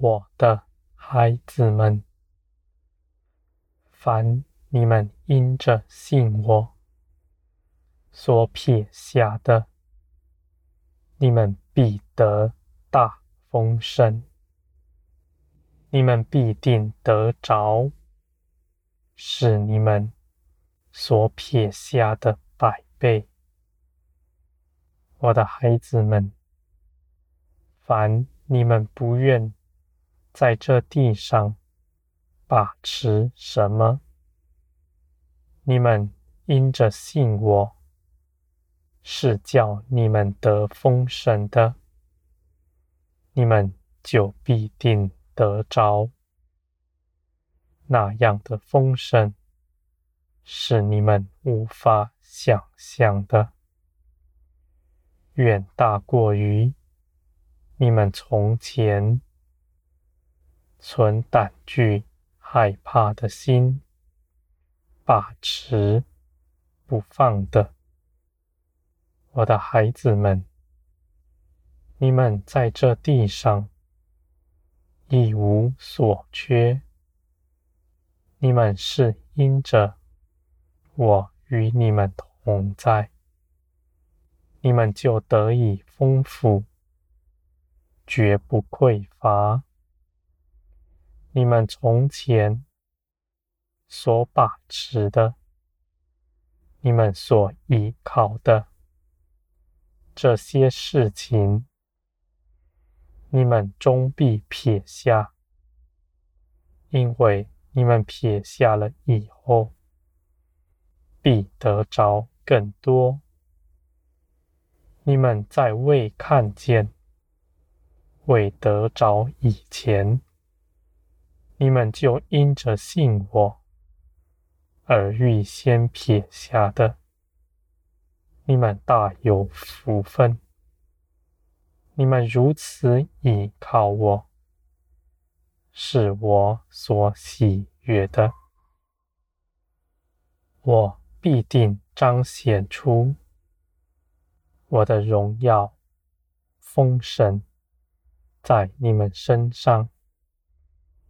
我的孩子们，凡你们因着信我所撇下的，你们必得大丰盛，你们必定得着，是你们所撇下的百倍。我的孩子们，凡你们不愿在这地上把持什么，你们因着信我，是叫你们得丰盛的，你们就必定得着。那样的丰盛，是你们无法想象的，远大过于你们从前存胆惧、害怕的心，把持不放的。我的孩子们，你们在这地上一无所缺，你们是因着我与你们同在，你们就得以丰富，绝不匮乏。你们从前所把持的，你们所依靠的。这些事情，你们终必撇下，因为你们撇下了以后，必得着更多。你们在未看见、未得着以前，你们就因着信我而预先撇下的。你们大有福分！你们如此倚靠我，是我所喜悦的。我必定彰显出我的荣耀丰盛在你们身上，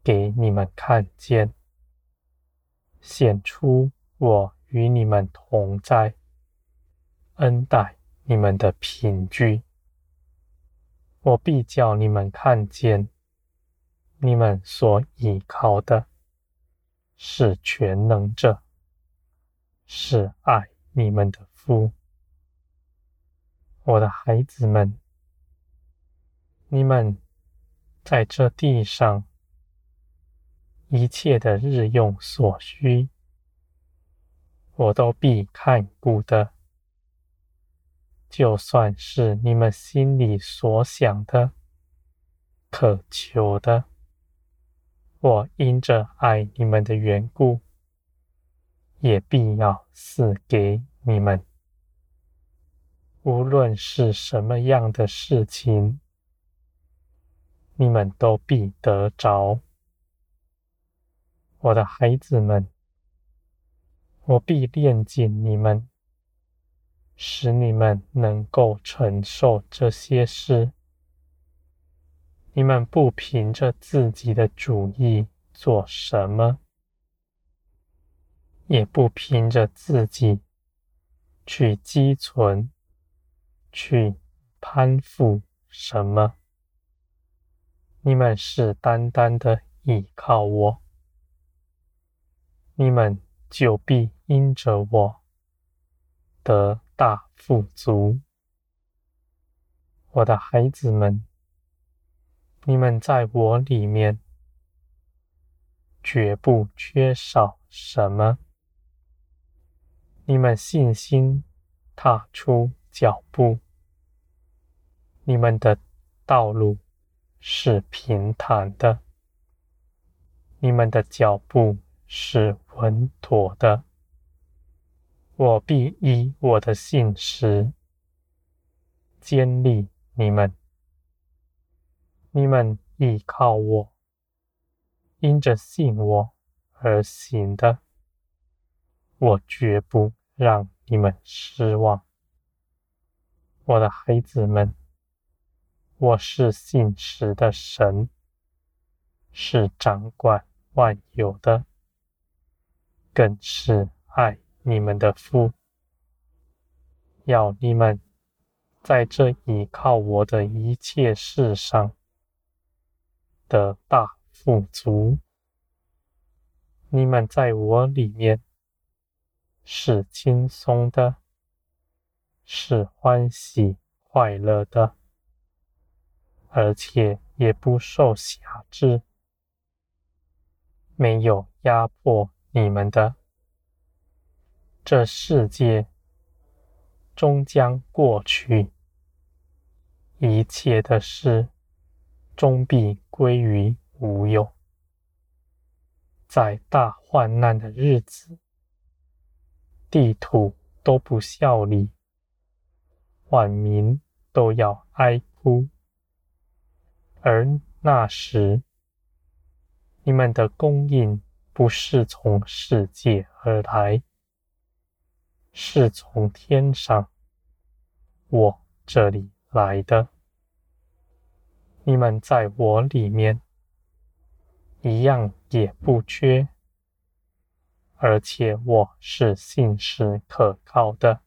给你们看见，显出我与你们同在。恩待你们的凭据，我必叫你们看见，你们所倚靠的是全能者，是爱你们的夫。我的孩子们，你们在这地上一切的日用所需，我都必看顾的。就算是你们心里所想的、渴求的，我因着爱你们的缘故，也必要赐给你们。无论是什么样的事情，你们都必得着。我的孩子们，我必炼尽你们。使你们能够承受这些事，你们不凭着自己的主意做什么，也不凭着自己去积存、去攀附什么，你们是单单的倚靠我，你们就必因着我得大富足，我的孩子们，你们在我里面绝不缺少什么。你们信心踏出脚步，你们的道路是平坦的，你们的脚步是稳妥的。我必以我的信实坚立你们，你们依靠我，因着信我而行的，我绝不让你们失望。我的孩子们，我是信实的神，是掌管万有的，更是爱你们的父，要你们在这倚靠我的一切事上的大富足。你们在我里面是轻松的，是欢喜快乐的，而且也不受辖制。没有压迫你们的，这世界终将过去，一切的事终必归于无有。在大患难的日子，地土都不效力，万民都要哀哭，而那时，你们的供应不是从世界而来，是从天上我这里来的。你们在我里面一样也不缺，而且我是信实可靠的。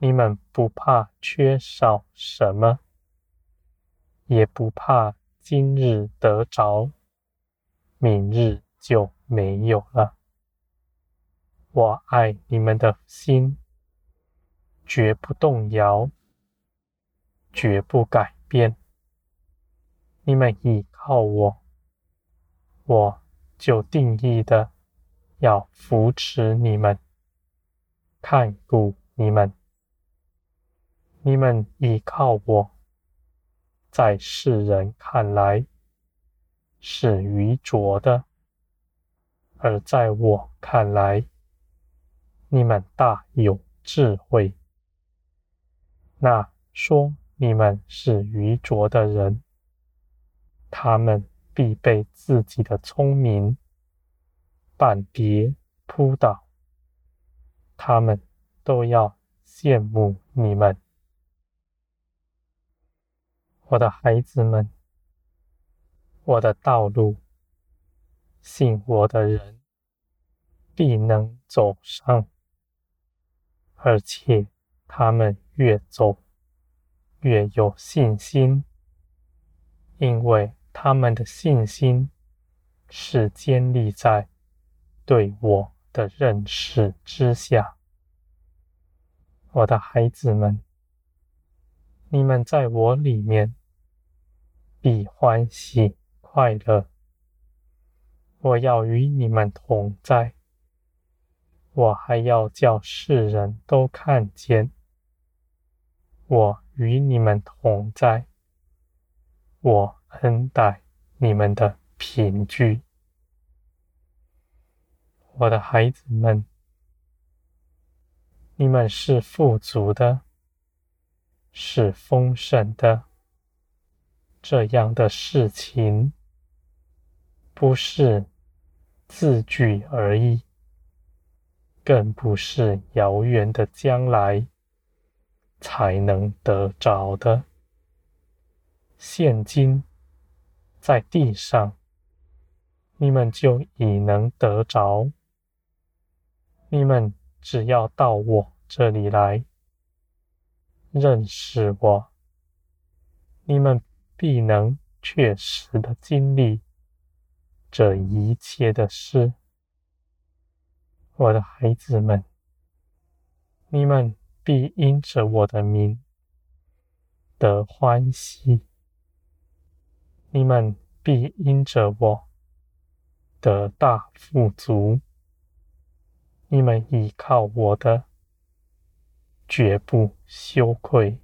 你们不怕缺少什么，也不怕今日得着。明日就没有了。我爱你们的心，绝不动摇，绝不改变。你们倚靠我，我就定义的要扶持你们，看顾你们。你们倚靠我，在世人看来，是愚拙的，而在我看来，你们大有智慧。那说你们是愚拙的人，他们必被自己的聪明绊跌扑倒，他们都要羡慕你们，我的孩子们。我的道路，信我的人必能走上，而且他们越走越有信心，因为他们的信心是建立在对我的认识之下。我的孩子们，你们在我里面必欢喜。快乐，我要与你们同在。我还要叫世人都看见，我与你们同在。我恩待你们的贫瘠，我的孩子们，你们是富足的，是丰盛的。这样的事情。不是字句而已，更不是遥远的将来才能得着的。现今在地上，你们就已能得着。你们只要到我这里来，认识我，你们必能确实的经历。这一切的事，我的孩子们，你们必因着我的名得欢喜，你们必因着我得大富足，你们依靠我的，绝不羞愧。